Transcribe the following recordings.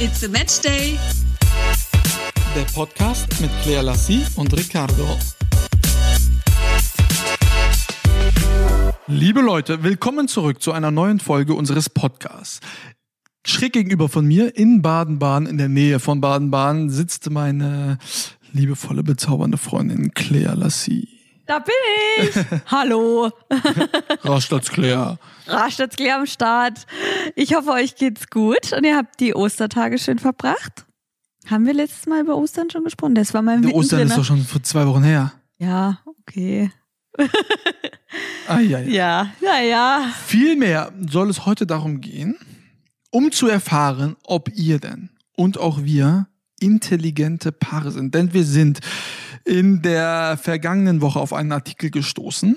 It's a Match Day. Der Podcast mit Claire Lassie und Ricardo. Liebe Leute, willkommen zurück zu einer neuen Folge unseres Podcasts. Schräg gegenüber von mir in Baden-Baden, in der Nähe von Baden-Baden, sitzt meine liebevolle, bezaubernde Freundin Claire Lassie. Da bin ich. Hallo. Rastatt Claire am Start. Ich hoffe, euch geht's gut und ihr habt die Ostertage schön verbracht. Haben wir letztes Mal über Ostern schon gesprochen? Das war mein Der Ostern ist doch schon vor zwei Wochen her. Ja, okay. Ah, ja, ja. Ja, ja, ja. Vielmehr soll es heute darum gehen, um zu erfahren, ob ihr denn und auch wir intelligente Paare sind. Denn wir sind in der vergangenen Woche auf einen Artikel gestoßen,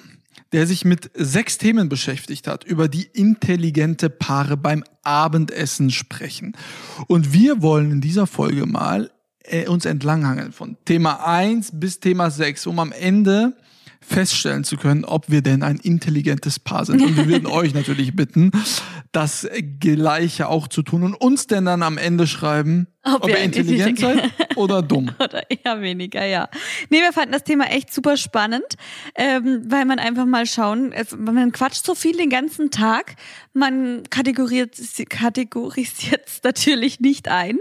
der sich mit sechs Themen beschäftigt hat, über die intelligente Paare beim Abendessen sprechen. Und wir wollen in dieser Folge mal äh, uns entlanghangeln von Thema 1 bis Thema 6, um am Ende feststellen zu können, ob wir denn ein intelligentes Paar sind. Und wir würden euch natürlich bitten, das Gleiche auch zu tun und uns denn dann am Ende schreiben, ob, Ob ihr intelligent seid oder dumm. Oder eher weniger, ja. Nee, wir fanden das Thema echt super spannend, ähm, weil man einfach mal schauen, es, man quatscht so viel den ganzen Tag, man kategoriert kategorisiert es natürlich nicht ein.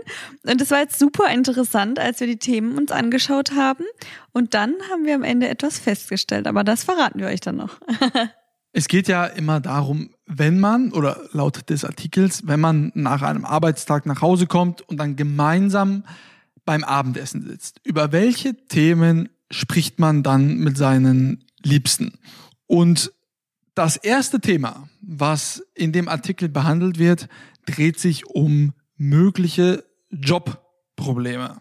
Und das war jetzt super interessant, als wir die Themen uns angeschaut haben. Und dann haben wir am Ende etwas festgestellt, aber das verraten wir euch dann noch. Es geht ja immer darum, wenn man, oder laut des Artikels, wenn man nach einem Arbeitstag nach Hause kommt und dann gemeinsam beim Abendessen sitzt, über welche Themen spricht man dann mit seinen Liebsten? Und das erste Thema, was in dem Artikel behandelt wird, dreht sich um mögliche Jobprobleme.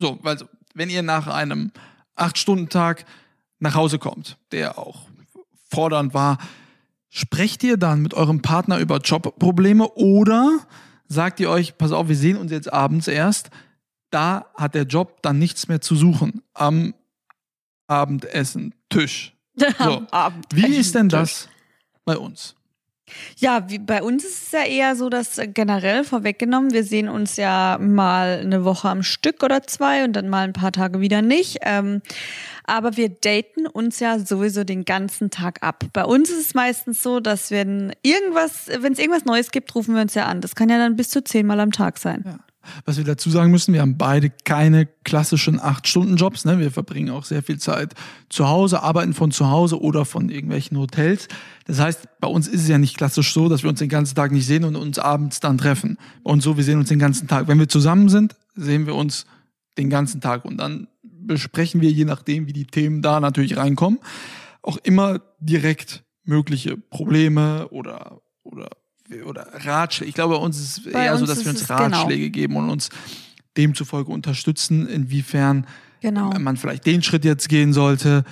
So, also, wenn ihr nach einem Acht-Stunden-Tag nach Hause kommt, der auch fordernd war, sprecht ihr dann mit eurem Partner über Jobprobleme oder sagt ihr euch, pass auf, wir sehen uns jetzt abends erst, da hat der Job dann nichts mehr zu suchen am Abendessen, Tisch. So. Am Abend. Wie ist denn das bei uns? Ja, wie bei uns ist es ja eher so, dass äh, generell vorweggenommen, wir sehen uns ja mal eine Woche am Stück oder zwei und dann mal ein paar Tage wieder nicht. Ähm, aber wir daten uns ja sowieso den ganzen Tag ab. Bei uns ist es meistens so, dass wenn irgendwas, wenn es irgendwas Neues gibt, rufen wir uns ja an. Das kann ja dann bis zu zehnmal am Tag sein. Ja. Was wir dazu sagen müssen, wir haben beide keine klassischen 8-Stunden-Jobs. Ne? Wir verbringen auch sehr viel Zeit zu Hause, arbeiten von zu Hause oder von irgendwelchen Hotels. Das heißt, bei uns ist es ja nicht klassisch so, dass wir uns den ganzen Tag nicht sehen und uns abends dann treffen. Und so, wir sehen uns den ganzen Tag. Wenn wir zusammen sind, sehen wir uns den ganzen Tag und dann besprechen wir, je nachdem, wie die Themen da natürlich reinkommen, auch immer direkt mögliche Probleme oder, oder oder Ratschläge. Ich glaube, bei uns ist es eher so, dass wir uns es genau. Ratschläge geben und uns demzufolge unterstützen, inwiefern Genau. man vielleicht den Schritt jetzt gehen sollte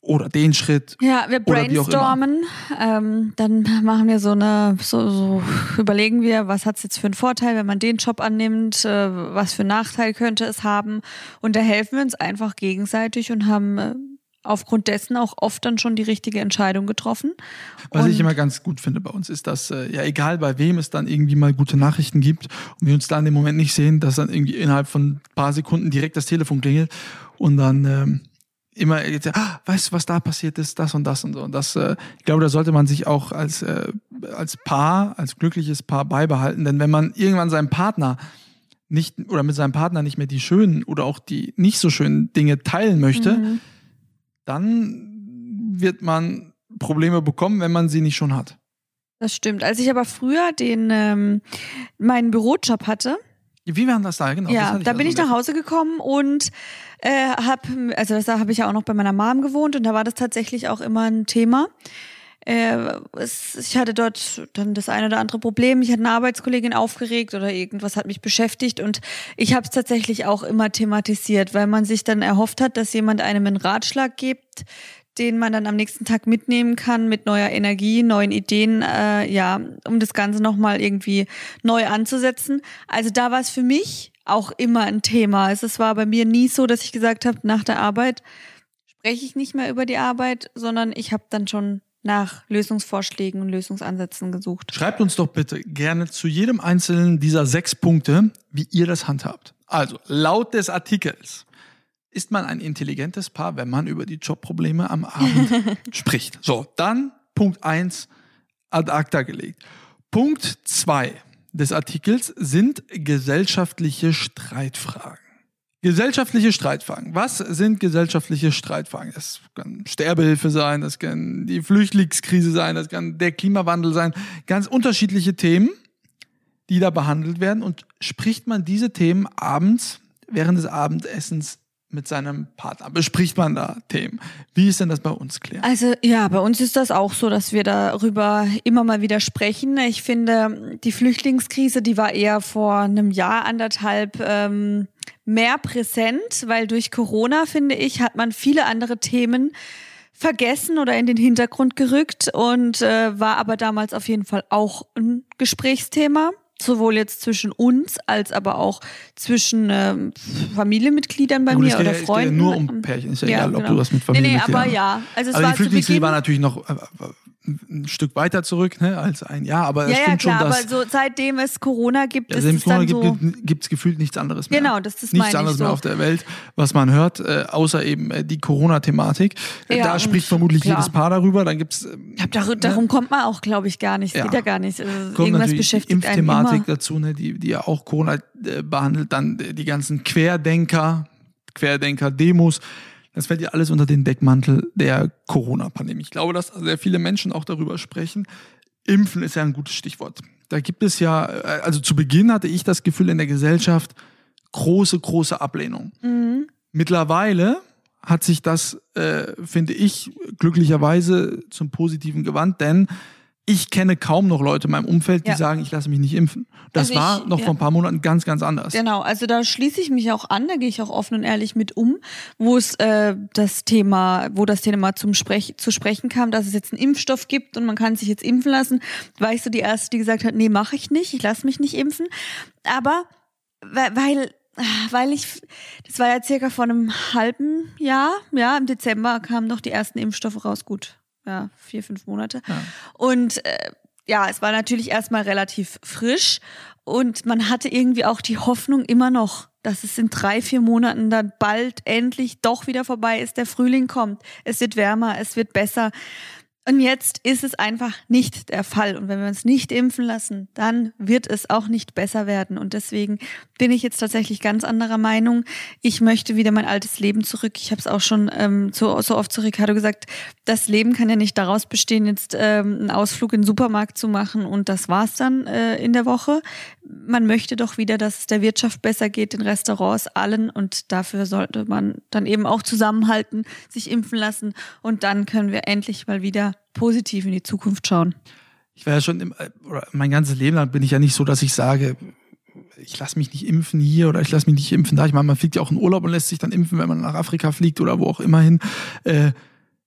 oder den Schritt. Ja, wir brainstormen, ähm, dann machen wir so eine, so, so überlegen wir, was hat's jetzt für einen Vorteil, wenn man den Job annimmt, äh, was für einen Nachteil könnte es haben. Und da helfen wir uns einfach gegenseitig und haben äh, aufgrund dessen auch oft dann schon die richtige Entscheidung getroffen. Was und ich immer ganz gut finde bei uns ist, dass äh, ja egal bei wem es dann irgendwie mal gute Nachrichten gibt und wir uns da in dem Moment nicht sehen, dass dann irgendwie innerhalb von ein paar Sekunden direkt das Telefon klingelt und dann ähm, immer jetzt, ah, weißt du, was da passiert ist, das und das und so. Und das, äh, ich glaube, da sollte man sich auch als, äh, als Paar, als glückliches Paar beibehalten. Denn wenn man irgendwann seinem Partner nicht oder mit seinem Partner nicht mehr die schönen oder auch die nicht so schönen Dinge teilen möchte, Mhm. Dann wird man Probleme bekommen, wenn man sie nicht schon hat. Das stimmt. Als ich aber früher den ähm, meinen Bürojob hatte, Wie waren das da? Genau. das ja, da also bin ich nach. Hause gekommen und äh, hab, also da habe ich ja auch noch bei meiner Mom gewohnt und da war das tatsächlich auch immer ein Thema. Äh, ich hatte dort dann das eine oder andere Problem. Ich hatte eine Arbeitskollegin aufgeregt oder irgendwas hat mich beschäftigt und ich habe es tatsächlich auch immer thematisiert, weil man sich dann erhofft hat, dass jemand einem einen Ratschlag gibt, den man dann am nächsten Tag mitnehmen kann mit neuer Energie, neuen Ideen, äh, ja, um das Ganze nochmal irgendwie neu anzusetzen. Also da war es für mich auch immer ein Thema. Also es war bei mir nie so, dass ich gesagt habe, nach der Arbeit spreche ich nicht mehr über die Arbeit, sondern ich habe dann schon nach Lösungsvorschlägen und Lösungsansätzen gesucht. Schreibt uns doch bitte gerne zu jedem einzelnen dieser sechs Punkte, wie ihr das handhabt. Also, laut des Artikels ist man ein intelligentes Paar, wenn man über die Jobprobleme am Abend spricht. So, dann Punkt eins ad acta gelegt. Punkt zwei des Artikels sind gesellschaftliche Streitfragen. Gesellschaftliche Streitfragen. Was sind gesellschaftliche Streitfragen? Das kann Sterbehilfe sein, das kann die Flüchtlingskrise sein, das kann der Klimawandel sein. Ganz unterschiedliche Themen, die da behandelt werden. Und spricht man diese Themen abends während des Abendessens mit seinem Partner? Bespricht man da Themen? Wie ist denn das bei uns, Claire? Also ja, bei uns ist das auch so, dass wir darüber immer mal wieder sprechen. Ich finde, die Flüchtlingskrise, die war eher vor einem Jahr, anderthalb ähm, mehr präsent, weil durch Corona, finde ich, hat man viele andere Themen vergessen oder in den Hintergrund gerückt und äh, war aber damals auf jeden Fall auch ein Gesprächsthema sowohl jetzt zwischen uns als aber auch zwischen ähm, Familienmitgliedern bei mir oder ja, Freunden. Es geht ja nur um Pärchen. Ist ja, egal, ob du was mit Nee, nee, Familienmitgliedern aber ja. Also es aber war die Beginn, war natürlich noch äh, ein Stück weiter zurück ne, als ein Jahr, aber es ja, ja, stimmt klar, schon, dass aber so seitdem es Corona gibt, ja, ist selbst es Corona so. gibt es gefühlt nichts anderes mehr. Genau, das- das Nichts anderes mehr so. auf der Welt, was man hört, äh, außer eben äh, die Corona-Thematik. Ja, da spricht vermutlich klar. jedes Paar darüber. Dann gibt's äh, hab dar darum kommt man auch, glaube ich, gar nicht. Es Ja. geht ja gar nicht. Also kommt irgendwas natürlich die beschäftigt einen Impfthematik immer. dazu, ne, die, die ja auch Corona äh, behandelt, dann äh, die ganzen Querdenker, Querdenker-Demos. Das fällt ja alles unter den Deckmantel der Corona-Pandemie. Ich glaube, dass sehr viele Menschen auch darüber sprechen. Impfen ist ja ein gutes Stichwort. Da gibt es ja, äh, also zu Beginn hatte ich das Gefühl in der Gesellschaft, große, große Ablehnung. Mhm. Mittlerweile hat sich das, äh, finde ich, glücklicherweise zum Positiven gewandt, denn ich kenne kaum noch Leute in meinem Umfeld, die Ja. sagen, ich lasse mich nicht impfen. Das Also ich- war noch ja. vor ein paar Monaten ganz, ganz anders. Genau, also da schließe ich mich auch an, da gehe ich auch offen und ehrlich mit um, wo es äh, das Thema, wo das Thema zum Sprech zu sprechen kam, dass es jetzt einen Impfstoff gibt und man kann sich jetzt impfen lassen, war ich so die erste, die gesagt hat, nee, mache ich nicht, ich lasse mich nicht impfen. Aber weil, weil weil ich, das war ja circa vor einem halben Jahr, ja, im Dezember kamen noch die ersten Impfstoffe raus, gut, ja, vier, fünf Monate. Ja. Und äh, ja, es war natürlich erstmal relativ frisch und man hatte irgendwie auch die Hoffnung immer noch, dass es in drei, vier Monaten dann bald endlich doch wieder vorbei ist, der Frühling kommt, es wird wärmer, es wird besser. Und jetzt ist es einfach nicht der Fall. Und wenn wir uns nicht impfen lassen, dann wird es auch nicht besser werden. Und deswegen bin ich jetzt tatsächlich ganz anderer Meinung. Ich möchte wieder mein altes Leben zurück. Ich habe es auch schon ähm, so, so oft zu Ricardo gesagt, das Leben kann ja nicht daraus bestehen, jetzt ähm, einen Ausflug in den Supermarkt zu machen und das war's dann äh, in der Woche. Man möchte doch wieder, dass es der Wirtschaft besser geht, den Restaurants, allen. Und dafür sollte man dann eben auch zusammenhalten, sich impfen lassen. Und dann können wir endlich mal wieder positiv in die Zukunft schauen. Ich war ja schon, im, äh, mein ganzes Leben lang bin ich ja nicht so, dass ich sage, ich lasse mich nicht impfen hier oder ich lasse mich nicht impfen da. Ich meine, man fliegt ja auch in Urlaub und lässt sich dann impfen, wenn man nach Afrika fliegt oder wo auch immer hin. Äh,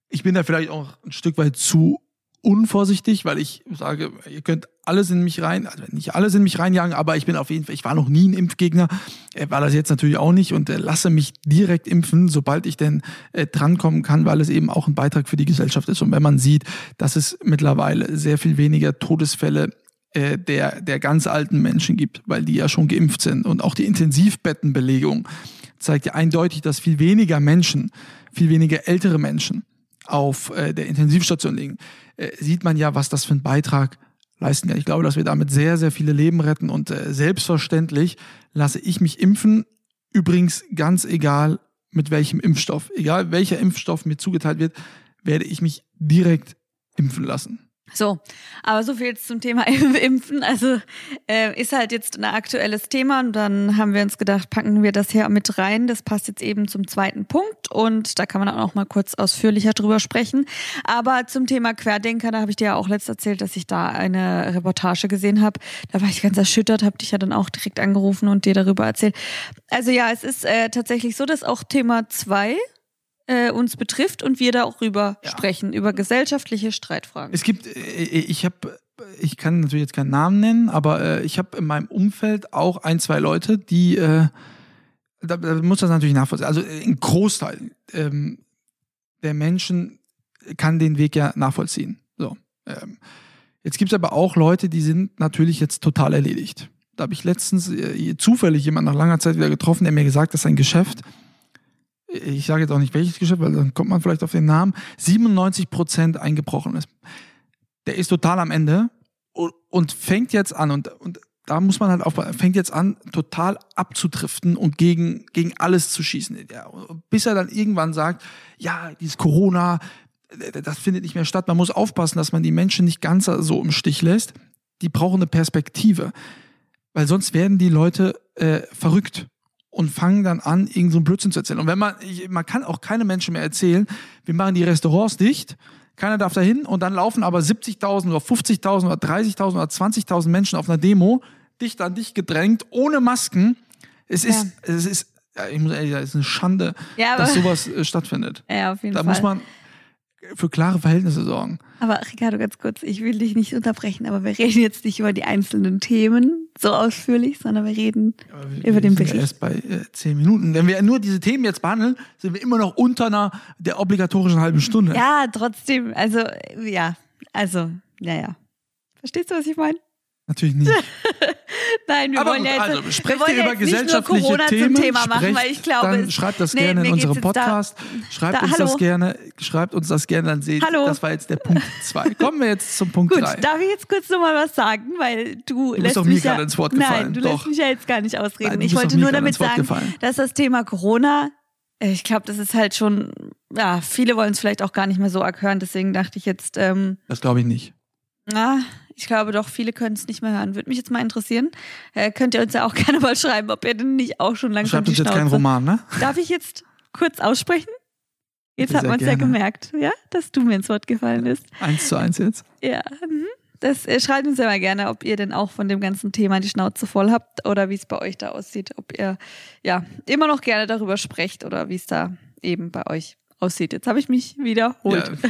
ich bin da vielleicht auch ein Stück weit zu unvorsichtig, weil ich sage, ihr könnt alles in mich rein, also nicht alles in mich reinjagen, aber ich bin auf jeden Fall, ich war noch nie ein Impfgegner, äh, war das jetzt natürlich auch nicht und äh, lasse mich direkt impfen, sobald ich denn äh, drankommen kann, weil es eben auch ein Beitrag für die Gesellschaft ist. Und wenn man sieht, dass es mittlerweile sehr viel weniger Todesfälle äh, der, der ganz alten Menschen gibt, weil die ja schon geimpft sind und auch die Intensivbettenbelegung zeigt ja eindeutig, dass viel weniger Menschen, viel weniger ältere Menschen auf äh, der Intensivstation liegen, äh, sieht man ja, was das für einen Beitrag leisten kann. Ich glaube, dass wir damit sehr, sehr viele Leben retten und äh, selbstverständlich lasse ich mich impfen. Übrigens ganz egal mit welchem Impfstoff, egal welcher Impfstoff mir zugeteilt wird, werde ich mich direkt impfen lassen. So, aber so viel jetzt zum Thema Impfen. Also äh, ist halt jetzt ein aktuelles Thema und dann haben wir uns gedacht, packen wir das hier mit rein. Das passt jetzt eben zum zweiten Punkt und da kann man auch noch mal kurz ausführlicher drüber sprechen. Aber zum Thema Querdenker, da habe ich dir ja auch letzt erzählt, dass ich da eine Reportage gesehen habe. Da war ich ganz erschüttert, habe dich ja dann auch direkt angerufen und dir darüber erzählt. Also ja, es ist äh, tatsächlich so, dass auch Thema zwei äh, uns betrifft und wir darüber Ja. sprechen, über gesellschaftliche Streitfragen. Es gibt, äh, ich habe, ich kann natürlich jetzt keinen Namen nennen, aber äh, ich habe in meinem Umfeld auch ein, zwei Leute, die, äh, da, da muss das natürlich nachvollziehen. Also äh, ein Großteil ähm, der Menschen kann den Weg ja nachvollziehen. Ähm, jetzt gibt es aber auch Leute, die sind natürlich jetzt total erledigt. Da habe ich letztens äh, zufällig jemanden nach langer Zeit wieder getroffen, der mir gesagt hat, dass sein Geschäft, ich sage jetzt auch nicht welches Geschäft, weil dann kommt man vielleicht auf den Namen, 97 Prozent eingebrochen ist. Der ist total am Ende und, und fängt jetzt an und, und da muss man halt aufpassen, fängt jetzt an, total abzudriften und gegen, gegen alles zu schießen. Ja, bis er dann irgendwann sagt, ja, dieses Corona, das findet nicht mehr statt. Man muss aufpassen, dass man die Menschen nicht ganz so im Stich lässt. Die brauchen eine Perspektive. Weil sonst werden die Leute äh, verrückt und fangen dann an, irgend so einen Blödsinn zu erzählen. Und wenn man, man kann auch keine Menschen mehr erzählen, wir machen die Restaurants dicht, keiner darf da hin und dann laufen aber 70.000 oder 50.000 oder 30.000 oder 20.000 Menschen auf einer Demo, dicht an dich gedrängt, ohne Masken. Es ist, ja. es ist, ich muss ehrlich sagen, es ist eine Schande, ja, dass sowas äh, stattfindet. Ja, auf jeden da Fall. muss man für klare Verhältnisse sorgen. Aber Ricardo, ganz kurz, ich will dich nicht unterbrechen, aber wir reden jetzt nicht über die einzelnen Themen so ausführlich, sondern wir reden wir, über den Bericht. Ja erst bei äh, zehn Minuten. Wenn wir nur diese Themen jetzt behandeln, sind wir immer noch unter einer der obligatorischen halben Stunde. Ja, trotzdem. Also, ja, also, naja. Verstehst du, was ich meine? Natürlich nicht. Nein, wir Aber wollen gut, ja jetzt, also, sprecht wir wollen ihr über jetzt nicht nur gesellschaftliche Corona Themen, zum Thema machen, sprecht, weil ich glaube, dann schreibt das nee, gerne in unserem jetzt da- Podcast. schreibt da- uns hallo. das gerne, schreibt uns das gerne, dann seht Hallo. das war jetzt der Punkt zwei. Kommen wir jetzt zum Punkt Gut, drei. darf ich jetzt kurz nochmal was sagen, weil du, bist lässt doch mich ja, gerade ins Wort gefallen. Nein, du Doch. lässt mich ja jetzt gar nicht ausreden. Nein, du ich wollte nur damit sagen, gefallen. dass das Thema Corona, ich glaube, das ist halt schon, ja, viele wollen es vielleicht auch gar nicht mehr so arg hören. Deswegen dachte ich jetzt, ähm, Das glaube ich nicht. na, ich glaube doch, viele können es nicht mehr hören. Würde mich jetzt mal interessieren. Äh, könnt ihr uns ja auch gerne mal schreiben, ob ihr denn nicht auch schon langsam Schreibt uns jetzt keinen Roman, ne? Darf ich jetzt kurz aussprechen? Jetzt Bitte hat man es ja gemerkt, ja, dass du mir ins Wort gefallen bist. Eins zu eins jetzt. Ja, mhm. das äh, schreibt uns ja mal gerne, ob ihr denn auch von dem ganzen Thema die Schnauze voll habt oder wie es bei euch da aussieht. Ob ihr ja immer noch gerne darüber sprecht oder wie es da eben bei euch aussieht. Jetzt habe ich mich wiederholt. Ja,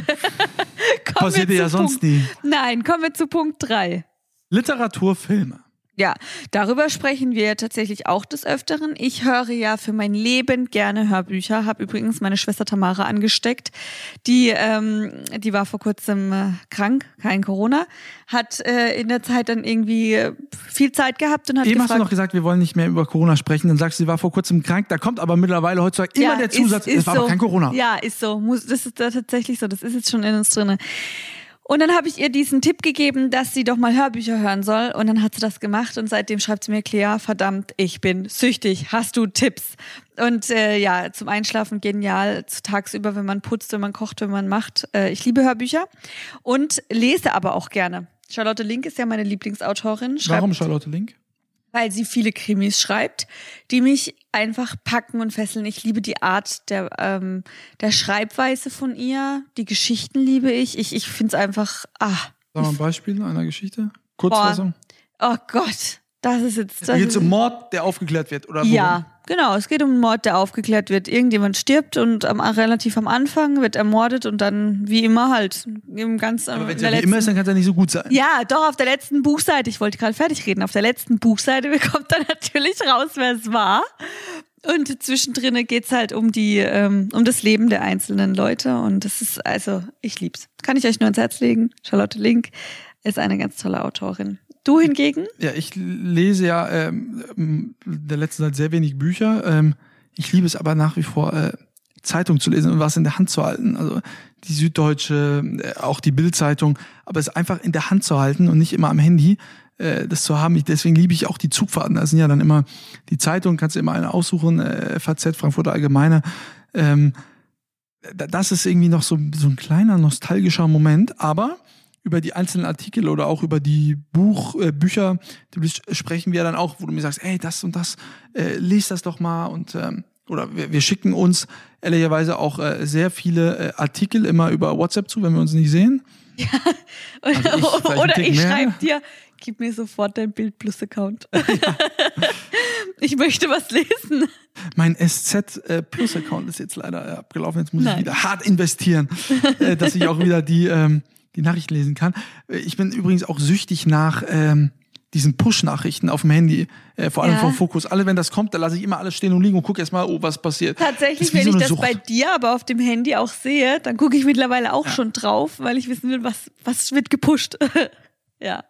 passiert ja sonst Punkt, nie. Nein, kommen wir zu Punkt drei. Literatur, Filme. Ja, darüber sprechen wir tatsächlich auch des Öfteren. Ich höre ja für mein Leben gerne Hörbücher. Habe übrigens meine Schwester Tamara angesteckt. Die, ähm, die war vor kurzem äh, krank, kein Corona, hat äh, in der Zeit dann irgendwie äh, viel Zeit gehabt und hat Eben hast du gefragt, noch gesagt, wir wollen nicht mehr über Corona sprechen. Dann sagst du, sie war vor kurzem krank. Da kommt aber mittlerweile heutzutage immer Ja, der Zusatz, ist- ist es war so. aber kein Corona. Ja, ist so. Muss, das ist da tatsächlich so. Das ist jetzt schon in uns drinne. Und dann habe ich ihr diesen Tipp gegeben, dass sie doch mal Hörbücher hören soll. Und dann hat sie das gemacht und seitdem schreibt sie mir, Clea, verdammt, ich bin süchtig. Hast du Tipps? Und äh, ja, zum Einschlafen genial, tagsüber, wenn man putzt, wenn man kocht, wenn man macht. Äh, ich liebe Hörbücher und lese aber auch gerne. Charlotte Link ist ja meine Lieblingsautorin. Schreibt Warum Charlotte Link? Weil sie viele Krimis schreibt, die mich einfach packen und fesseln. Ich liebe die Art der, ähm, der Schreibweise von ihr. Die Geschichten liebe ich. Ich, ich finde es einfach, ah, Sag mal ein Beispiel einer Geschichte. Kurzfassung. oh Gott, das ist jetzt. Das Da geht ist, es um Mord, der aufgeklärt wird, oder worum? ja, genau. Es geht um einen Mord, der aufgeklärt wird. Irgendjemand stirbt und am, relativ am Anfang wird ermordet und dann, wie immer halt, im ganz Aber wenn es ja wie immer ist, letzten- dann kann es ja nicht so gut sein. Ja, doch, auf der letzten Buchseite, ich wollte gerade fertig reden, auf der letzten Buchseite bekommt dann natürlich raus, wer es war. Und zwischendrin geht's halt um die, ähm, um das Leben der einzelnen Leute. Und das ist, also, ich lieb's. Kann ich euch nur ans Herz legen. Charlotte Link ist eine ganz tolle Autorin. Du hingegen? Ja, ich lese ja ähm, der letzten Zeit sehr wenig Bücher. Ähm, ich liebe es aber nach wie vor, äh, Zeitung zu lesen und was in der Hand zu halten. Also die Süddeutsche, äh, auch die Bildzeitung, aber es einfach in der Hand zu halten und nicht immer am Handy, äh, das zu haben. Ich, deswegen liebe ich auch die Zugfahrten. Da sind ja dann immer die Zeitungen, kannst du immer eine aussuchen, äh, FAZ, Frankfurter Allgemeine. Ähm, da- das ist irgendwie noch so, so ein kleiner nostalgischer Moment, aber über die einzelnen Artikel oder auch über die Buch, äh, Bücher sprechen wir dann auch, wo du mir sagst, ey, das und das, äh, lies das doch mal und ähm, oder wir, wir schicken uns ehrlicherweise auch äh, sehr viele äh, Artikel immer über WhatsApp zu, wenn wir uns nicht sehen. Also ich vielleicht einen Oder ich schreibe dir, gib mir sofort dein Bild Plus Account. ich möchte was lesen. Mein SZ äh, Plus Account ist jetzt leider äh, abgelaufen. Jetzt muss Nein. ich wieder hart investieren, äh, dass ich auch wieder die, ähm, die Nachrichten lesen kann. Äh, Ich bin übrigens auch süchtig nach ähm, diesen Push-Nachrichten auf dem Handy, äh, vor allem Ja. vom Fokus. Alle, wenn das kommt, da lasse ich immer alles stehen und liegen und gucke erstmal, oh, was passiert. Tatsächlich, wenn so ich das Sucht. bei dir aber auf dem Handy auch sehe, dann gucke ich mittlerweile auch schon drauf, weil ich wissen will, was, was wird gepusht. ja.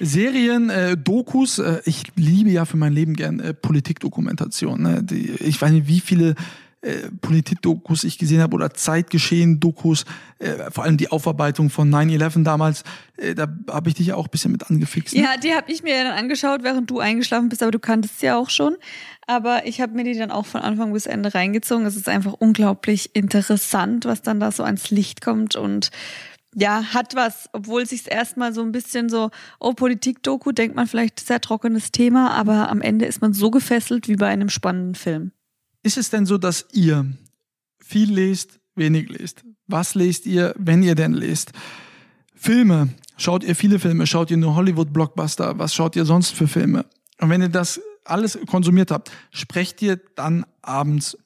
Serien, äh, Dokus, äh, ich liebe ja für mein Leben gern äh, Politikdokumentation. Ne? Die, ich weiß nicht, wie viele äh, Politikdokus ich gesehen habe oder Zeitgeschehen-Dokus, äh, vor allem die Aufarbeitung von 9-11 damals, äh, da habe ich dich ja auch ein bisschen mit angefixt. Ne? Ja, die habe ich mir dann angeschaut, während du eingeschlafen bist, aber du kanntest sie ja auch schon. Aber ich habe mir die dann auch von Anfang bis Ende reingezogen. Es ist einfach unglaublich interessant, was dann da so ans Licht kommt und ja, hat was, obwohl es sich erstmal so ein bisschen so, oh, Politik-Doku, denkt man vielleicht sehr trockenes Thema, aber am Ende ist man so gefesselt wie bei einem spannenden Film. Ist es denn so, dass ihr viel lest, wenig lest? Was lest ihr, wenn ihr denn lest? Filme. Schaut ihr viele Filme? Schaut ihr nur Hollywood-Blockbuster? Was schaut ihr sonst für Filme? Und wenn ihr das alles konsumiert habt, sprecht ihr dann abends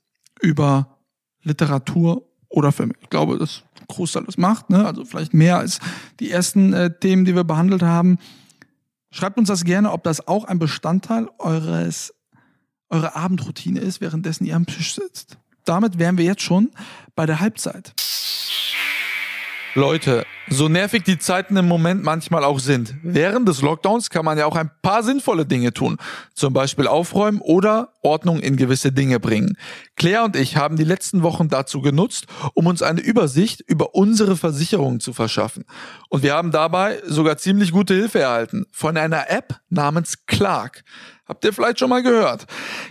über Literatur oder Filme? Ich glaube, das Großteil das macht, ne? Also vielleicht mehr als die ersten äh, Themen, die wir behandelt haben. Schreibt uns das gerne, ob das auch ein Bestandteil eures eure Abendroutine ist, währenddessen ihr am Tisch sitzt. Damit wären wir jetzt schon bei der Halbzeit. Leute, so nervig die Zeiten im Moment manchmal auch sind, während des Lockdowns kann man ja auch ein paar sinnvolle Dinge tun. Zum Beispiel aufräumen oder Ordnung in gewisse Dinge bringen. Claire und ich haben die letzten Wochen dazu genutzt, um uns eine Übersicht über unsere Versicherungen zu verschaffen. Und wir haben dabei sogar ziemlich gute Hilfe erhalten von einer App namens Clark. Habt ihr vielleicht schon mal gehört?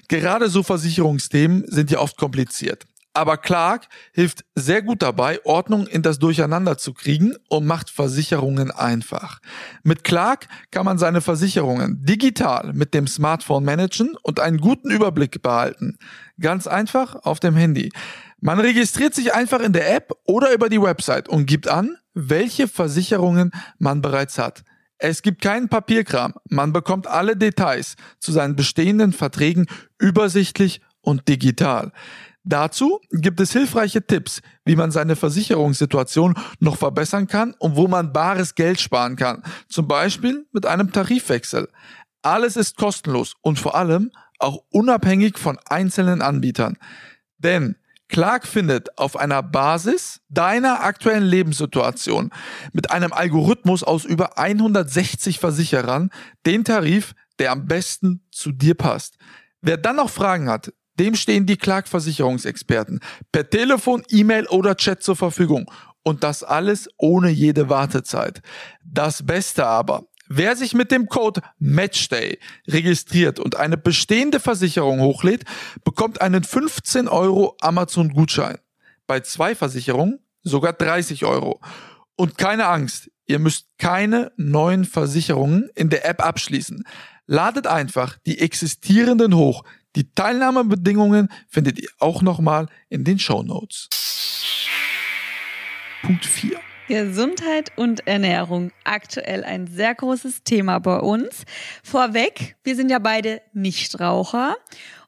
Gerade so Versicherungsthemen sind ja oft kompliziert. Aber Clark hilft sehr gut dabei, Ordnung in das Durcheinander zu kriegen und macht Versicherungen einfach. Mit Clark kann man seine Versicherungen digital mit dem Smartphone managen und einen guten Überblick behalten. Ganz einfach auf dem Handy. Man registriert sich einfach in der App oder über die Website und gibt an, welche Versicherungen man bereits hat. Es gibt keinen Papierkram. Man bekommt alle Details zu seinen bestehenden Verträgen übersichtlich und digital. Dazu gibt es hilfreiche Tipps, wie man seine Versicherungssituation noch verbessern kann und wo man bares Geld sparen kann. Zum Beispiel mit einem Tarifwechsel. Alles ist kostenlos und vor allem auch unabhängig von einzelnen Anbietern. Denn Clark findet auf einer Basis deiner aktuellen Lebenssituation mit einem Algorithmus aus über 160 Versicherern den Tarif, der am besten zu dir passt. Wer dann noch Fragen hat, dem stehen die Clark-Versicherungsexperten per Telefon, E-Mail oder Chat zur Verfügung. Und das alles ohne jede Wartezeit. Das Beste aber, wer sich mit dem Code MATCHDAY registriert und eine bestehende Versicherung hochlädt, bekommt einen 15 Euro Amazon-Gutschein. Bei zwei Versicherungen sogar 30 Euro. Und keine Angst, ihr müsst keine neuen Versicherungen in der App abschließen. Ladet einfach die existierenden hoch. Die Teilnahmebedingungen findet ihr auch nochmal in den Show Notes. Punkt 4. Gesundheit und Ernährung. Aktuell ein sehr großes Thema bei uns. Vorweg, wir sind ja beide Nichtraucher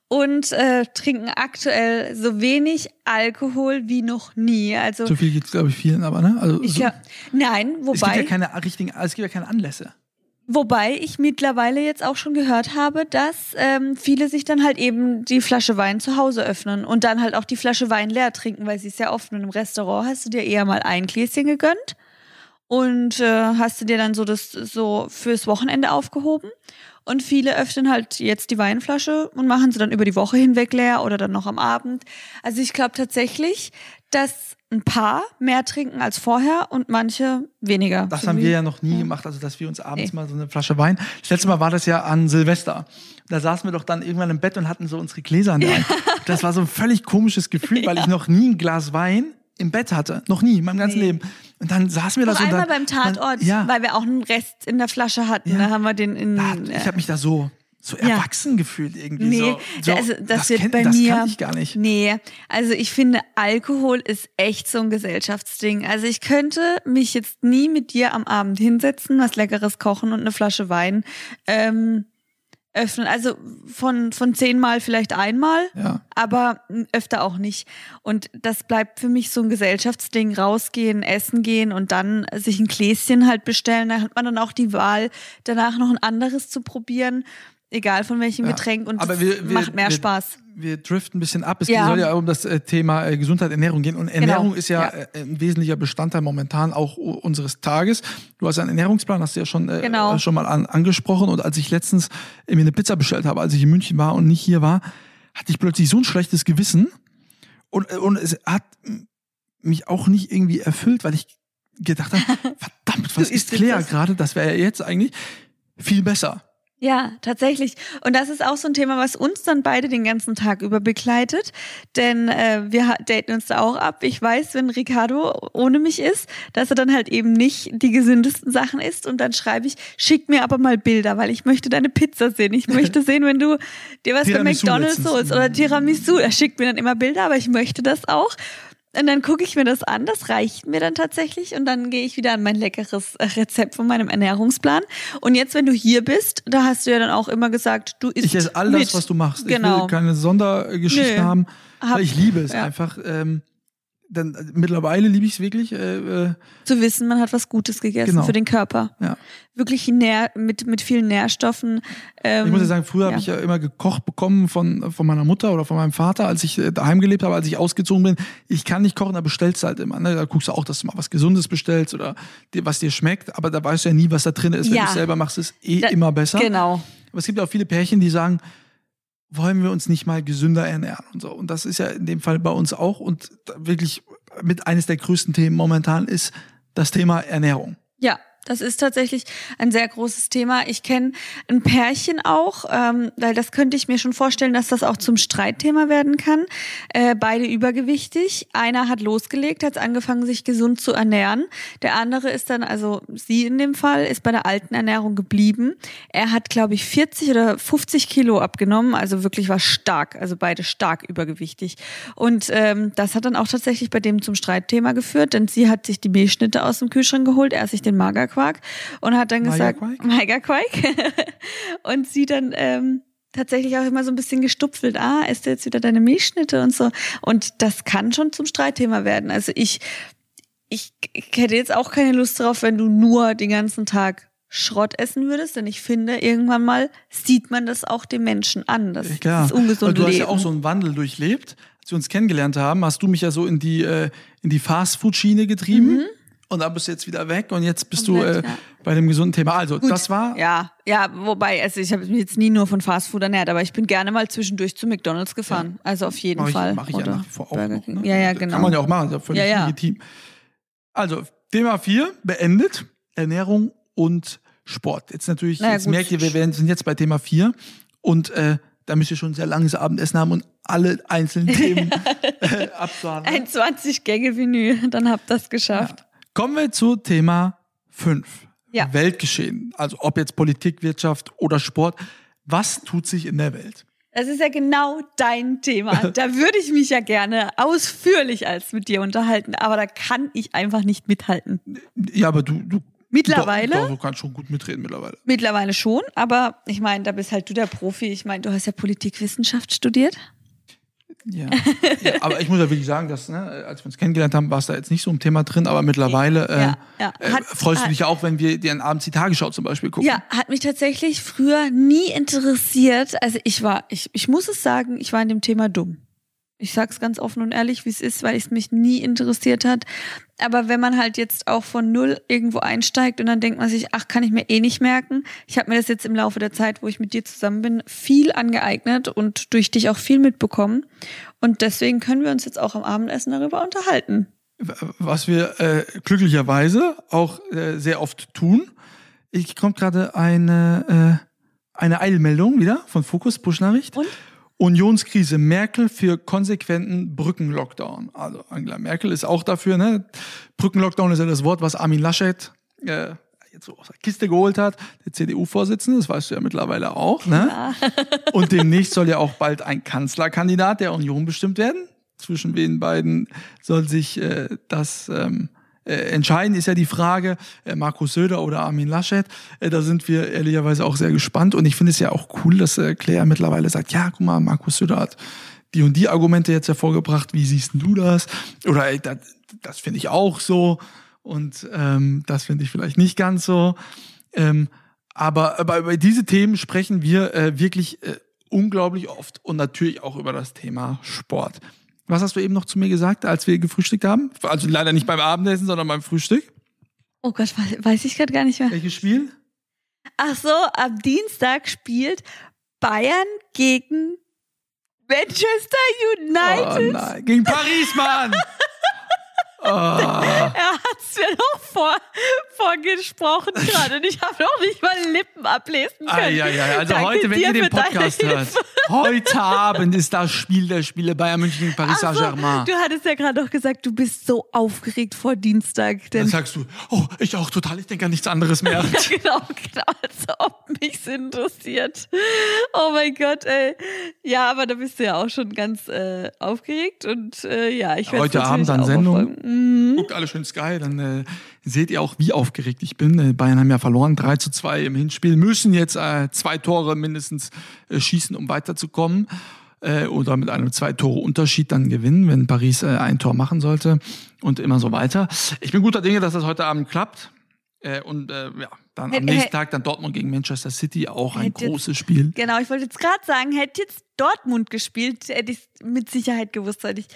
und äh, trinken aktuell so wenig Alkohol wie noch nie. Also So viel geht's glaube ich, vielen, aber ne? Also, ich so, ja, nein, es gibt wobei ja keine richtigen, es gibt ja keine Anlässe. Wobei ich mittlerweile jetzt auch schon gehört habe, dass ähm, viele sich dann halt eben die Flasche Wein zu Hause öffnen und dann halt auch die Flasche Wein leer trinken, weil sie ist ja oft in einem Restaurant hast du dir eher mal ein Gläschen gegönnt und äh, hast du dir dann so das so fürs Wochenende aufgehoben. Und viele öffnen halt jetzt die Weinflasche und machen sie dann über die Woche hinweg leer oder dann noch am Abend. Also ich glaube tatsächlich, dass ein paar mehr trinken als vorher und manche weniger. Das haben wir ja noch nie gemacht, also dass wir uns abends Nee. mal so eine Flasche Wein. Das letzte Mal war das ja an Silvester. Da saßen wir doch dann irgendwann im Bett und hatten so unsere Gläser in der Hand. Das war so ein völlig komisches Gefühl, weil ich noch nie ein Glas Wein im Bett hatte. Noch nie, in meinem ganzen Nee. Leben. Und dann saßen wir da so. einmal beim Tatort, Dann, ja, weil wir auch einen Rest in der Flasche hatten. Ja. Da haben wir den in. da, ich habe mich da so, so Ja. erwachsen gefühlt irgendwie. Nee, so, so, also das, wird kenn- bei das mir. kann ich gar nicht. Nee, also ich finde, Alkohol ist echt so ein Gesellschaftsding. Also ich könnte mich jetzt nie mit dir am Abend hinsetzen, was Leckeres kochen und eine Flasche Wein. Ähm, öffnen. Also von, von zehnmal vielleicht einmal, Ja. aber öfter auch nicht. Und das bleibt für mich so ein Gesellschaftsding, rausgehen, essen gehen und dann sich ein Gläschen halt bestellen. Da hat man dann auch die Wahl, danach noch ein anderes zu probieren, egal von welchem Ja. Getränk und Aber wir- wir- macht mehr wir- Spaß. Wir driften ein bisschen ab. Es Ja. soll ja um das äh, Thema äh, Gesundheit, Ernährung gehen. Und Ernährung Genau. ist ja, Ja. äh, ein wesentlicher Bestandteil momentan auch unseres Tages. Du hast einen Ernährungsplan, hast du ja schon, äh, Genau. schon mal an, angesprochen. Und als ich letztens äh, mir eine Pizza bestellt habe, als ich in München war und nicht hier war, hatte ich plötzlich so ein schlechtes Gewissen. Und, äh, und es hat mich auch nicht irgendwie erfüllt, weil ich gedacht habe, verdammt, was ist Claire gerade? Das wäre ja jetzt eigentlich viel besser. Ja, tatsächlich. Und das ist auch so ein Thema, was uns dann beide den ganzen Tag über begleitet. Denn äh, wir daten uns da auch ab. Ich weiß, wenn Ricardo ohne mich ist, dass er dann halt eben nicht die gesündesten Sachen isst. Und dann schreibe ich, schick mir aber mal Bilder, weil ich möchte deine Pizza sehen. Ich möchte sehen, wenn du dir was bei McDonalds holst oder Tiramisu. Er schickt mir dann immer Bilder, aber ich möchte das auch. Und dann gucke ich mir das an, das reicht mir dann tatsächlich und dann gehe ich wieder an mein leckeres äh, Rezept von meinem Ernährungsplan. Und jetzt, wenn du hier bist, da hast du ja dann auch immer gesagt, du isst Ich esse all mit. das, was du machst. Ich Genau. will keine Sondergeschichten Nö. haben, Hab- ich liebe es ja. einfach. Ähm, denn äh, mittlerweile liebe ich es wirklich. Äh, äh, Zu wissen, man hat was Gutes gegessen Genau. für den Körper. ja. Wirklich nähr, mit, mit vielen Nährstoffen. Ähm, Ich muss ja sagen, früher ja. habe ich ja immer gekocht bekommen von, von meiner Mutter oder von meinem Vater, als ich äh, daheim gelebt habe, als ich ausgezogen bin. Ich kann nicht kochen, da bestellst du halt immer. Ne? Da guckst du auch, dass du mal was Gesundes bestellst oder dir, was dir schmeckt. Aber da weißt du ja nie, was da drin ist. Wenn Ja. du es selber machst, ist eh Da- immer besser. Genau. Aber es gibt auch viele Pärchen, die sagen, wollen wir uns nicht mal gesünder ernähren und so. Und das ist ja in dem Fall bei uns auch. Und wirklich mit eines der größten Themen momentan ist das Thema Ernährung. Ja, das ist tatsächlich ein sehr großes Thema. Ich kenne ein Pärchen auch, ähm, weil das könnte ich mir schon vorstellen, dass das auch zum Streitthema werden kann. Äh, beide übergewichtig. Einer hat losgelegt, hat angefangen, sich gesund zu ernähren. Der andere ist dann, also sie in dem Fall, ist bei der alten Ernährung geblieben. Er hat, glaube ich, 40 oder 50 Kilo abgenommen, also wirklich war stark, also beide stark übergewichtig. Und ähm, das hat dann auch tatsächlich bei dem zum Streitthema geführt, denn sie hat sich die Milchschnitte aus dem Kühlschrank geholt, er sich den Magerquark und hat dann gesagt, Magerquark? Magerquark. und sie dann ähm, tatsächlich auch immer so ein bisschen gestupfelt, ah, isst du jetzt wieder deine Milchschnitte und so. Und das kann schon zum Streitthema werden. Also ich, ich, ich hätte jetzt auch keine Lust drauf, wenn du nur den ganzen Tag Schrott essen würdest, denn ich finde, irgendwann mal sieht man das auch dem Menschen an, das, das ungesunde Weil du hast ja auch so einen Wandel durchlebt. Als wir uns kennengelernt haben, hast du mich ja so in die, äh, in die Fastfood-Schiene getrieben. Und da bist du jetzt wieder weg und jetzt bist. Komplett, du äh, ja. bei dem gesunden Thema. Also, das war Ja, ja, wobei, also ich habe mich jetzt nie nur von Fastfood ernährt, aber ich bin gerne mal zwischendurch zu McDonalds gefahren. Also auf jeden Mach ich, Fall. mach ich ja Oder nach wie vor auch noch. Ne? Ja, ja, genau. Kann man ja auch machen, ist ja völlig Ja, ja. legitim. Also, Thema 4 beendet. Ernährung und Sport. Jetzt natürlich, Na ja, jetzt gut. merkt ihr, wir werden, sind jetzt bei Thema 4 und äh, da müsst ihr schon ein sehr langes Abendessen haben und alle einzelnen Themen äh, abzuhandeln. Ein 20-Gänge-Menü, dann habt ihr das geschafft. Kommen wir zu Thema 5. Ja. Weltgeschehen. Also ob jetzt Politik, Wirtschaft oder Sport. Was tut sich in der Welt? Das ist ja genau dein Thema. Da würde ich mich ja gerne ausführlich als mit dir unterhalten, aber da kann ich einfach nicht mithalten. Ja, aber du, du Mittlerweile? Doch, doch, du kannst schon gut mitreden mittlerweile. Mittlerweile schon, aber ich meine, da bist halt du der Profi. Ich meine, du hast ja Politikwissenschaft studiert. Ja. ja. Aber ich muss ja wirklich sagen, dass, ne, als wir uns kennengelernt haben, warst du da jetzt nicht so im Thema drin, aber mittlerweile äh, Ja, ja. Äh, Hat- freust du dich ja auch, wenn wir dir abends die Tagesschau zum Beispiel gucken. Ja, hat mich tatsächlich früher nie interessiert. Also ich war, ich, ich muss es sagen, ich war in dem Thema dumm. Ich sag's ganz offen und ehrlich, wie es ist, weil es mich nie interessiert hat. Aber wenn man halt jetzt auch von null irgendwo einsteigt und dann denkt man sich, ach, kann ich mir eh nicht merken. Ich habe mir das jetzt im Laufe der Zeit, wo ich mit dir zusammen bin, viel angeeignet und durch dich auch viel mitbekommen. Und deswegen können wir uns jetzt auch am Abendessen darüber unterhalten. Was wir äh, glücklicherweise auch äh, sehr oft tun. Ich kommt gerade eine, äh, eine Eilmeldung wieder von Fokus, Push-Nachricht. Und? Unionskrise, Merkel für konsequenten Brückenlockdown. Also Angela Merkel ist auch dafür, ne? Brückenlockdown ist ja das Wort, was Armin Laschet äh, jetzt so aus der Kiste geholt hat, der CDU-Vorsitzende, das weißt du ja mittlerweile auch, ne? Und demnächst soll ja auch bald ein Kanzlerkandidat der Union bestimmt werden. Zwischen den beiden soll sich äh, das ähm, Äh, entscheidend ist ja die Frage, äh, Markus Söder oder Armin Laschet. Äh, da sind wir ehrlicherweise auch sehr gespannt. Und ich finde es ja auch cool, dass Claire mittlerweile sagt, ja, guck mal, Markus Söder hat die und die Argumente jetzt hervorgebracht. Wie siehst du das? Oder ey, das, das finde ich auch so. Und ähm, das finde ich vielleicht nicht ganz so. Ähm, aber, aber über diese Themen sprechen wir äh, wirklich äh, unglaublich oft und natürlich auch über das Thema Sport. Was hast du eben noch zu mir gesagt, als wir gefrühstückt haben? Also leider nicht beim Abendessen, sondern beim Frühstück. Oh Gott, weiß ich gerade gar nicht mehr. Welches Spiel? Ach so, am Dienstag spielt Bayern gegen Manchester United. Oh nein, gegen Paris, Mann! Oh. Er hat es mir noch vor, vorgesprochen gerade und ich habe noch nicht mal Lippen ablesen können. Ah, ja, ja. Also Danke heute, wenn ihr den Podcast hört, heute Abend ist das Spiel der Spiele Bayern München Paris Saint-Germain. Du hattest ja gerade noch gesagt, du bist so aufgeregt vor Dienstag. Dann sagst du, oh, ich auch total, ich denke an nichts anderes mehr. ja, genau, genau, als ob mich interessiert. Oh mein Gott, ey. Ja, aber da bist du ja auch schon ganz äh, aufgeregt und äh, ja, ich werde Heute Abend dann Sendung. Mhm. Guckt alle schön Sky, dann äh, seht ihr auch, wie aufgeregt ich bin. Äh, Bayern haben ja verloren, 3 zu 2 im Hinspiel, müssen jetzt äh, zwei Tore mindestens äh, schießen, um weiterzukommen. Äh, oder mit einem zwei Tore Unterschied dann gewinnen, wenn Paris äh, ein Tor machen sollte und immer so weiter. Ich bin guter Dinge, dass das heute Abend klappt. Äh, und äh, ja, dann am nächsten Tag dann Dortmund gegen Manchester City, auch ein großes Spiel. Genau, ich wollte jetzt gerade sagen, hätte jetzt Dortmund gespielt, hätte ich mit Sicherheit gewusst, ich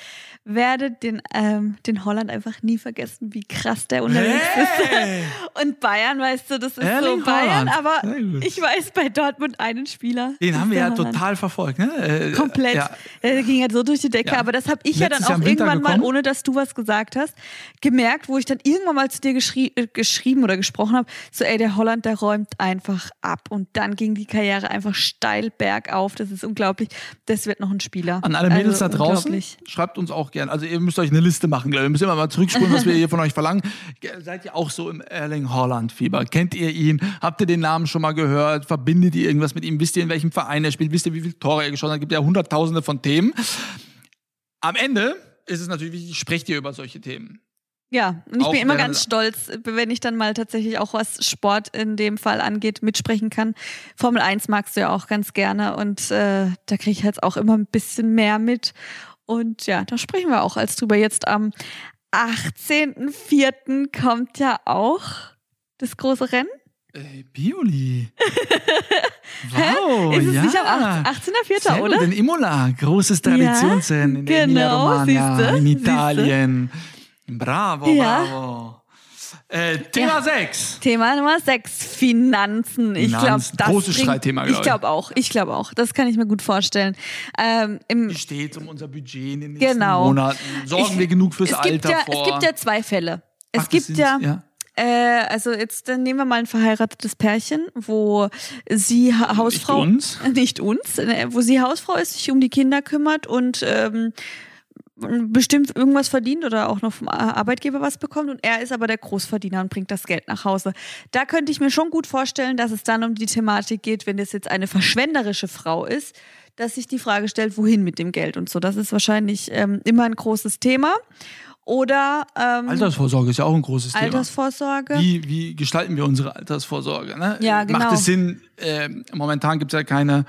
werde den, ähm, den Holland einfach nie vergessen, wie krass der unterwegs hey! ist. Und Bayern, weißt du, das ist Erling so Bayern, Holland. aber ich weiß bei Dortmund einen Spieler. Den haben wir ja Holland. total verfolgt, ne? Äh, Komplett. Ja. Der ging halt so durch die Decke, ja. aber das habe ich Letztes ja dann auch irgendwann gekommen. mal, ohne dass du was gesagt hast, gemerkt, wo ich dann irgendwann mal zu dir geschrie äh, geschrieben oder gesprochen habe, so ey, der Holland, der räumt einfach ab und dann ging die Karriere einfach steil bergauf, das ist unglaublich. Das wird noch ein Spieler. An alle Mädels also, da draußen, schreibt uns auch gern. Also ihr müsst euch eine Liste machen, glaube ich. Ihr müsst immer mal zurückspulen, was wir hier von euch verlangen. Seid ihr auch so im Erling Haaland-Fieber? Kennt ihr ihn? Habt ihr den Namen schon mal gehört? Verbindet ihr irgendwas mit ihm? Wisst ihr, in welchem Verein er spielt? Wisst ihr, wie viele Tore er geschossen hat? Es gibt ja hunderttausende von Themen. Am Ende ist es natürlich wichtig, sprecht ihr über solche Themen. Ja, und ich auch bin immer ganz stolz, wenn ich dann mal tatsächlich auch was Sport in dem Fall angeht, mitsprechen kann. Formel 1 magst du ja auch ganz gerne und äh, da kriege ich jetzt auch immer ein bisschen mehr mit. Und ja, da sprechen wir auch als drüber. Jetzt am 18.04. kommt ja auch das große Rennen. Ey, Bioli. wow, Ist es ja. nicht am 18.04., oder? In Imola, großes Traditionsrennen ja, in genau, Emilia-Romagna, in Italien. Siehste? Bravo, ja. bravo. Äh, Thema ja. 6. Thema Nummer 6, Finanzen. Ich glaube, das großes Streitthema, glaube ich. glaube auch. Ich glaube auch. Das kann ich mir gut vorstellen. Ähm, Wie steht es um unser Budget in den nächsten genau. Monaten? Sorgen ich, wir genug fürs Alter ja, vor? Es gibt ja zwei Fälle. Es Ach, gibt ja, ja. Äh, also jetzt dann nehmen wir mal ein verheiratetes Pärchen, wo sie ha Hausfrau nicht uns, nicht uns, äh, wo sie Hausfrau ist, sich um die Kinder kümmert und ähm, bestimmt irgendwas verdient oder auch noch vom Arbeitgeber was bekommt und er ist aber der Großverdiener und bringt das Geld nach Hause. Da könnte ich mir schon gut vorstellen, dass es dann um die Thematik geht, wenn das jetzt eine verschwenderische Frau ist, dass sich die Frage stellt, wohin mit dem Geld und so. Das ist wahrscheinlich ähm, immer ein großes Thema. Oder ähm, Altersvorsorge ist ja auch ein großes Thema. Altersvorsorge. Wie, wie gestalten wir unsere Altersvorsorge? Ne? Ja, genau. Macht es Sinn? Äh, momentan gibt es ja keine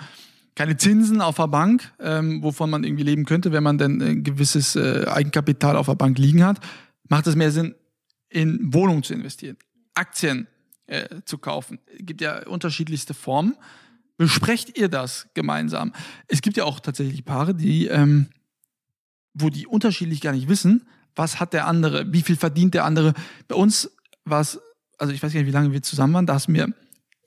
keine Zinsen auf der Bank, ähm, wovon man irgendwie leben könnte, wenn man denn ein gewisses äh, Eigenkapital auf der Bank liegen hat, macht es mehr Sinn, in Wohnungen zu investieren, Aktien äh, zu kaufen. Es gibt ja unterschiedlichste Formen. Besprecht ihr das gemeinsam? Es gibt ja auch tatsächlich Paare, die, ähm, wo die unterschiedlich gar nicht wissen, was hat der andere, wie viel verdient der andere. Bei uns war es, also ich weiß gar nicht, wie lange wir zusammen waren, da hast du mir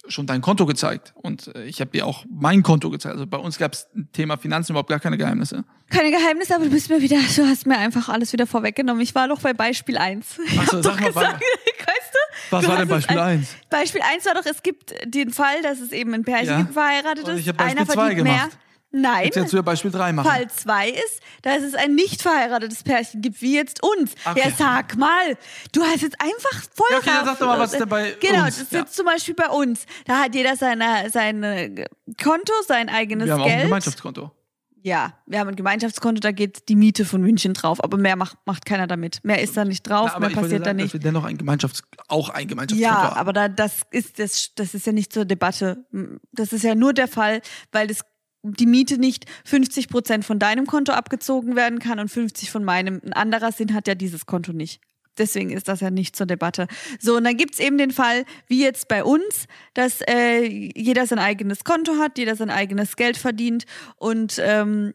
schon dein Konto gezeigt und äh, ich habe dir auch mein Konto gezeigt. Also bei uns gab es Thema Finanzen überhaupt gar keine Geheimnisse. Keine Geheimnisse, aber du bist mir wieder, du hast mir einfach alles wieder vorweggenommen. Ich war noch bei Beispiel 1. Achso, sag mal, gesagt, weißt du? Was war denn Beispiel 1? Beispiel 1 war doch, es gibt den Fall, dass es eben ein Pärchen ja. verheiratet ist. Ich habe Beispiel 2 gemacht. Mehr. Nein. Jetzt du ja Beispiel 3 machen. Fall 2 ist, dass es ein nicht verheiratetes Pärchen gibt, wie jetzt uns. Okay. Ja, sag mal, du hast jetzt einfach voll ja, okay, dann sag doch mal, was ist denn bei Genau, uns? das ist ja. jetzt zum Beispiel bei uns. Da hat jeder seine, sein Konto, sein eigenes Wir haben Geld. Auch ein Gemeinschaftskonto. Ja, wir haben ein Gemeinschaftskonto, da geht die Miete von München drauf, aber mehr macht, macht keiner damit. Mehr ist da nicht drauf, Na, aber mehr passiert da Dass nicht. wir dennoch ein Gemeinschafts auch ein Gemeinschaftskonto Ja, haben. aber da, das ist das, das ist ja nicht zur Debatte. Das ist ja nur der Fall, weil das die Miete nicht 50 Prozent von deinem Konto abgezogen werden kann und 50 von meinem. Ein anderer Sinn hat ja dieses Konto nicht. Deswegen ist das ja nicht zur Debatte. So, und dann gibt's eben den Fall, wie jetzt bei uns, dass äh, jeder sein eigenes Konto hat, jeder sein eigenes Geld verdient und ähm,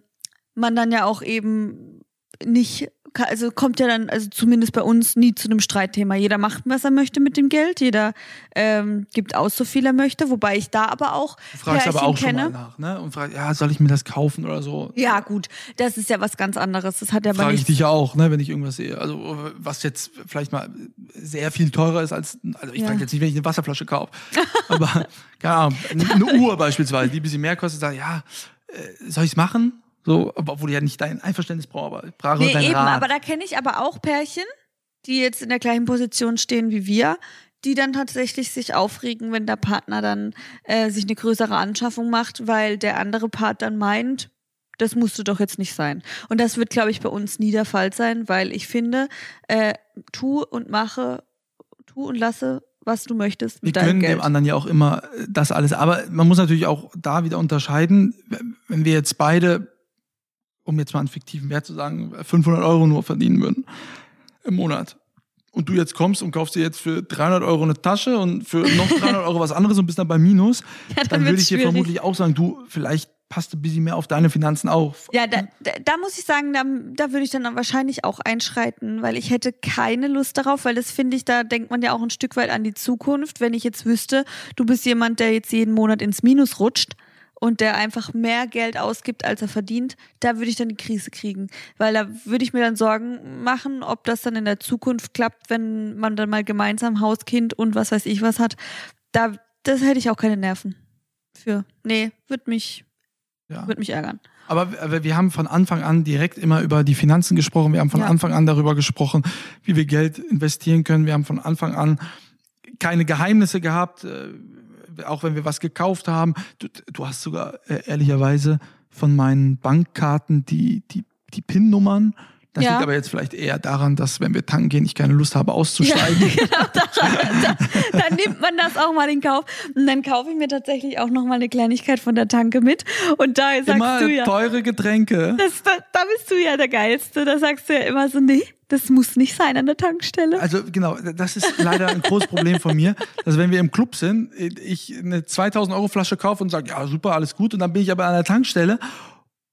man dann ja auch eben nicht, also kommt ja dann, also zumindest bei uns nie zu einem Streitthema. Jeder macht, was er möchte mit dem Geld, jeder ähm, gibt aus, so viel er möchte, wobei ich da aber auch du fragst aber auch schon kenne. mal nach, ne? Und fragst, ja, soll ich mir das kaufen oder so? Ja, gut, das ist ja was ganz anderes. Das hat ja Frage ich dich ja auch, ne, wenn ich irgendwas sehe. Also was jetzt vielleicht mal sehr viel teurer ist als, also ich Ja. frage jetzt nicht, wenn ich eine Wasserflasche kaufe, aber keine Ahnung, eine Uhr beispielsweise, die ein bisschen mehr kostet, sage ja, äh, soll ich es machen? So, obwohl ich ja nicht dein Einverständnis brauche, aber Nee, eben, Rat. aber da kenne ich aber auch Pärchen, die jetzt in der gleichen Position stehen wie wir, die dann tatsächlich sich aufregen, wenn der Partner dann äh, sich eine größere Anschaffung macht, weil der andere Part dann meint, das musste doch jetzt nicht sein. Und das wird, glaube ich, bei uns nie der Fall sein, weil ich finde, äh, tu und mache, tu und lasse, was du möchtest Wir mit deinem können Geld. dem anderen ja auch immer äh, das alles. Aber man muss natürlich auch da wieder unterscheiden, wenn wir jetzt beide, um jetzt mal einen fiktiven Wert zu sagen, 500 Euro nur verdienen würden im Monat. Und du jetzt kommst und kaufst dir jetzt für 300 Euro eine Tasche und für noch 300 Euro was anderes und bist dann bei Minus, Ja, dann dann würde ich dir schwierig. vermutlich auch sagen, du, vielleicht passt ein bisschen mehr auf deine Finanzen auf. Ja, da, da, da muss ich sagen, da, da würde ich dann wahrscheinlich auch einschreiten, weil ich hätte keine Lust darauf, weil das finde ich, da denkt man ja auch ein Stück weit an die Zukunft. Wenn ich jetzt wüsste, du bist jemand, der jetzt jeden Monat ins Minus rutscht und der einfach mehr Geld ausgibt, als er verdient, da würde ich dann die Krise kriegen. Weil da würde ich mir dann Sorgen machen, ob das dann in der Zukunft klappt, wenn man dann mal gemeinsam Haus, Kind und was weiß ich was hat. Da, das hätte ich auch keine Nerven für. Nee, wird mich, Ja. wird mich ärgern. Aber, aber wir haben von Anfang an direkt immer über die Finanzen gesprochen. Wir haben von Ja. Anfang an darüber gesprochen, wie wir Geld investieren können. Wir haben von Anfang an keine Geheimnisse gehabt, äh, auch wenn wir was gekauft haben. Du, du hast sogar äh, ehrlicherweise von meinen Bankkarten die, die, die PIN-Nummern. Das Ja. liegt aber jetzt vielleicht eher daran, dass wenn wir tanken gehen, ich keine Lust habe auszusteigen. genau, daran, da, dann nimmt man das auch mal in Kauf. Und dann kaufe ich mir tatsächlich auch noch mal eine Kleinigkeit von der Tanke mit. Und da sagst Immer du ja, teure Getränke. das, da, da bist du ja der Geilste. Da sagst du ja immer so, nee, das muss nicht sein an der Tankstelle. Also genau, das ist leider ein großes Problem von mir, dass wenn wir im Club sind, ich eine 2000 Euro Flasche kaufe und sage, ja super, alles gut, und dann bin ich aber an der Tankstelle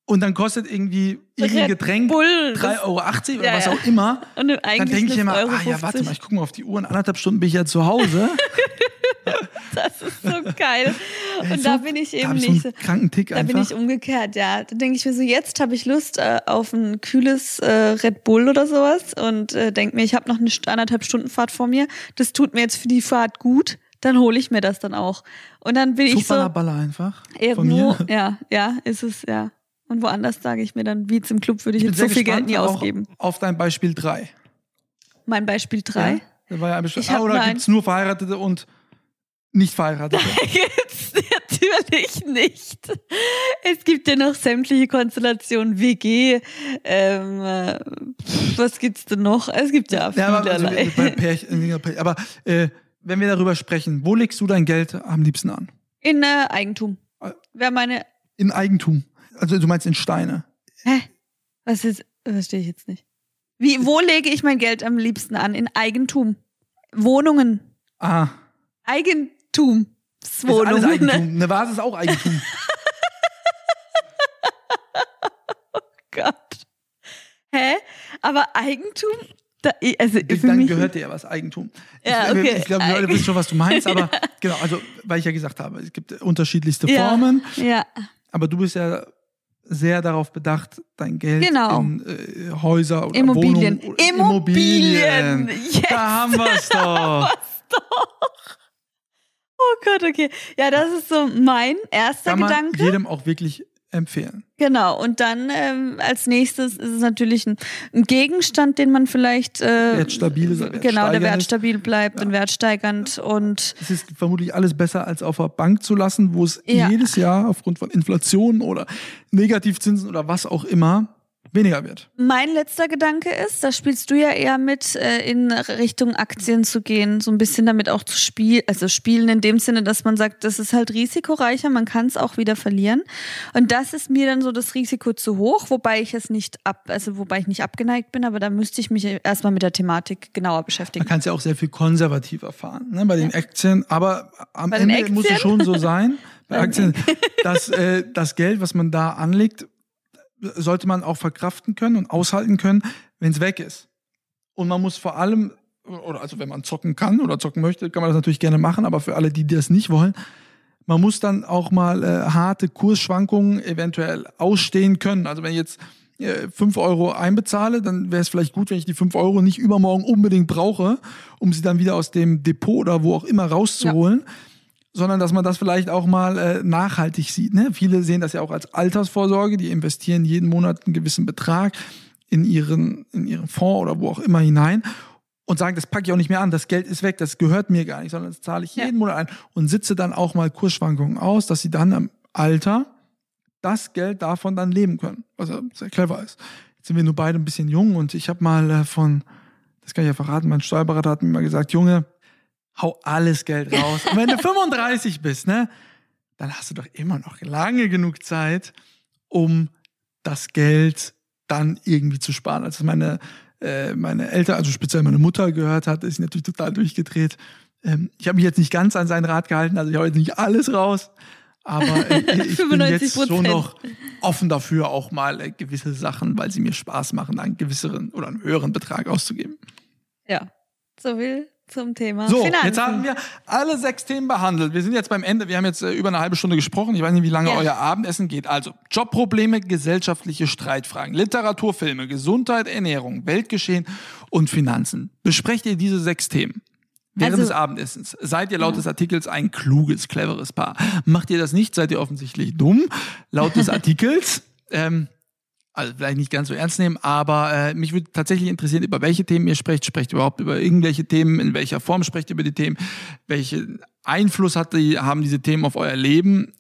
und dann kostet irgendwie irgendein Getränk Bull, 3,80 das- Euro oder Ja, was auch immer. Und Dann denke ich immer, ah ja, warte 50. mal, ich gucke mal auf die Uhr, in anderthalb Stunden bin ich ja zu Hause. Das ist so geil. Und so- da bin ich eben so nicht. einen kranken Tick Da einfach. bin ich umgekehrt, ja. Da denke ich mir so, jetzt habe ich Lust äh, auf ein kühles äh, Red Bull oder sowas und äh, denke mir, ich habe noch eine anderthalb Stunden Fahrt vor mir. Das tut mir jetzt für die Fahrt gut. Dann hole ich mir das dann auch. Und dann bin ich so Superballer einfach. Irgendwo, ja, ja, ist es, ja. Und woanders sage ich mir dann, wie im Club würde ich, Ich jetzt so viel Geld nie ausgeben. auf dein Beispiel 3. Mein Beispiel drei. Ja? Da war ja Ich ah, oder nein. gibt's nur Verheiratete und nicht Verheiratete? Jetzt natürlich nicht. Es gibt ja noch sämtliche Konstellationen, WG, ähm, äh, was gibt's denn noch? Es gibt ja Ja, aber, also, Pärchen, äh, aber äh, wenn wir darüber sprechen, wo legst du dein Geld am liebsten an? In äh, Eigentum. Wäre meine, In Eigentum. Also du meinst in Steine. hä? Was ist, verstehe ich jetzt nicht. Wie, wo lege ich mein Geld am liebsten an? In Eigentum. Wohnungen. Ah, Eigentum. ist alles Wohnungen. Eigentum. Eine Vase ist auch Eigentum. Gott. Hä? Aber Eigentum? Da, also Dann mich gehört dir ja was Eigentum. Ja, ich, okay. ich glaube, die Leute wissen schon, was du meinst, aber genau, also, weil ich ja gesagt habe, es gibt unterschiedlichste Ja. Formen, Ja. aber du bist ja sehr darauf bedacht, dein Geld Genau. in äh, Häuser oder Immobilien. Wohnungen oder Immobilien. Yes. Da haben wir es doch. Oh Gott, okay. Ja, das ist so mein erster Kann man Gedanke. jedem auch wirklich empfehlen. Genau, und dann ähm, als nächstes ist es natürlich ein, ein Gegenstand, den man vielleicht äh, Wertstabil ist, genau, der wertstabil bleibt und wertsteigernd und Es ist vermutlich alles besser als auf der Bank zu lassen, wo es Ja. jedes Jahr aufgrund von Inflation oder Negativzinsen oder was auch immer weniger wird. Mein letzter Gedanke ist, da spielst du ja eher mit, äh, in Richtung Aktien zu gehen, so ein bisschen damit auch zu spielen, also spielen in dem Sinne, dass man sagt, das ist halt risikoreicher, man kann es auch wieder verlieren. Und das ist mir dann so das Risiko zu hoch, wobei ich es nicht ab, also wobei ich nicht abgeneigt bin, aber da müsste ich mich erstmal mit der Thematik genauer beschäftigen. Man kann es ja auch sehr viel konservativer fahren ne, bei den Aktien, aber am Ende muss es schon so sein, bei Aktien, dass äh, das Geld, was man da anlegt, sollte man auch verkraften können und aushalten können, wenn es weg ist. Und man muss vor allem, oder also wenn man zocken kann oder zocken möchte, kann man das natürlich gerne machen, aber für alle, die das nicht wollen, man muss dann auch mal äh, harte Kursschwankungen eventuell ausstehen können. Also wenn ich jetzt äh, 5 Euro einbezahle, dann wäre es vielleicht gut, wenn ich die 5 Euro nicht übermorgen unbedingt brauche, um sie dann wieder aus dem Depot oder wo auch immer rauszuholen. Sondern dass man das vielleicht auch mal äh, nachhaltig sieht. Ne? Viele sehen das ja auch als Altersvorsorge, die investieren jeden Monat einen gewissen Betrag in ihren, in ihren Fonds oder wo auch immer hinein und sagen, das packe ich auch nicht mehr an, das Geld ist weg, das gehört mir gar nicht, sondern das zahle ich Ja. jeden Monat ein und sitze dann auch mal Kursschwankungen aus, dass sie dann im Alter das Geld davon dann leben können, was ja sehr clever ist. Jetzt sind wir nur beide ein bisschen jung und ich habe mal äh, von, das kann ich ja verraten, mein Steuerberater hat mir mal gesagt, Junge, hau alles Geld raus. Und wenn du 35 bist, ne, dann hast du doch immer noch lange genug Zeit, um das Geld dann irgendwie zu sparen. Als meine, äh, meine Eltern, also speziell meine Mutter gehört hat, ist natürlich total durchgedreht. Ähm, ich habe mich jetzt nicht ganz an seinen Rat gehalten, also ich hau jetzt nicht alles raus. Aber äh, ich bin jetzt 95%. schon noch offen dafür, auch mal äh, gewisse Sachen, weil sie mir Spaß machen, einen gewisseren oder einen höheren Betrag auszugeben. Ja, so viel zum Thema So, Finanzen. jetzt haben wir alle sechs Themen behandelt. Wir sind jetzt beim Ende. Wir haben jetzt äh, über eine halbe Stunde gesprochen. Ich weiß nicht, wie lange Ja. euer Abendessen geht. Also Jobprobleme, gesellschaftliche Streitfragen, Literatur, Filme, Gesundheit, Ernährung, Weltgeschehen und Finanzen. Besprecht ihr diese sechs Themen? Während Also- des Abendessens. Seid ihr laut des Artikels ein kluges, cleveres Paar? Macht ihr das nicht? Seid ihr offensichtlich dumm? Laut des Artikels. Ähm, also vielleicht nicht ganz so ernst nehmen, aber äh, mich würde tatsächlich interessieren, über welche Themen ihr sprecht. Sprecht überhaupt über irgendwelche Themen? In welcher Form sprecht ihr über die Themen? Welchen Einfluss hat die, haben diese Themen auf euer Leben?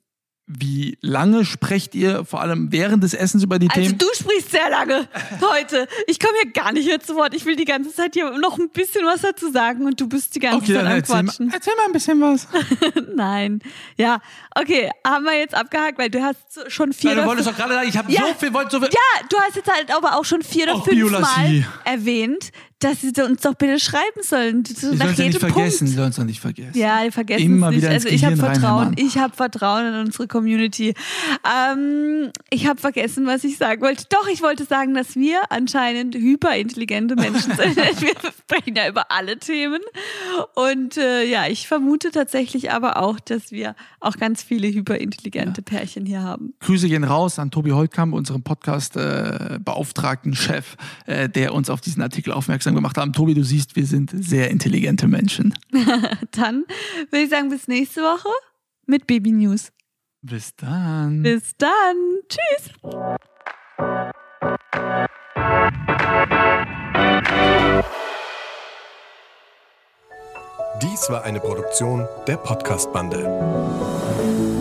Wie lange sprecht ihr vor allem während des Essens über die Also Themen? du sprichst sehr lange heute. Ich komme hier gar nicht mehr zu Wort. Ich will die ganze Zeit hier noch ein bisschen was dazu sagen und du bist die ganze Okay, Zeit am erzähl mal, Quatschen. erzähl mal ein bisschen was. Nein. Ja, okay, haben wir jetzt abgehakt, weil du hast schon vier Ja, du oder wolltest doch gerade sagen, ich habe Ja. so viel, wollte so viel. Ja, du hast jetzt halt aber auch schon vier oder Auch fünf. Mal erwähnt, dass sie uns doch bitte schreiben sollen. So nach ja nicht jedem vergessen, Punkt. sollen es doch nicht vergessen. Ja, die vergessen Immer es nicht. wieder Also ich habe Vertrauen. Ich habe Vertrauen in unsere Community. Ähm, ich habe vergessen, was ich sagen wollte. Doch, ich wollte sagen, dass wir anscheinend hyperintelligente Menschen sind. wir sprechen ja über alle Themen. Und äh, ja, ich vermute tatsächlich aber auch, dass wir auch ganz viele hyperintelligente Pärchen hier haben. Grüße gehen raus an Tobi Holtkamp, unseren Podcast-beauftragten Chef, äh, der uns auf diesen Artikel aufmerksam gemacht hat. Tobi, du siehst, wir sind sehr intelligente Menschen. Dann würde ich sagen, bis nächste Woche mit Baby News. Bis dann. Bis dann. Tschüss. Dies war eine Produktion der Podcast-Bande.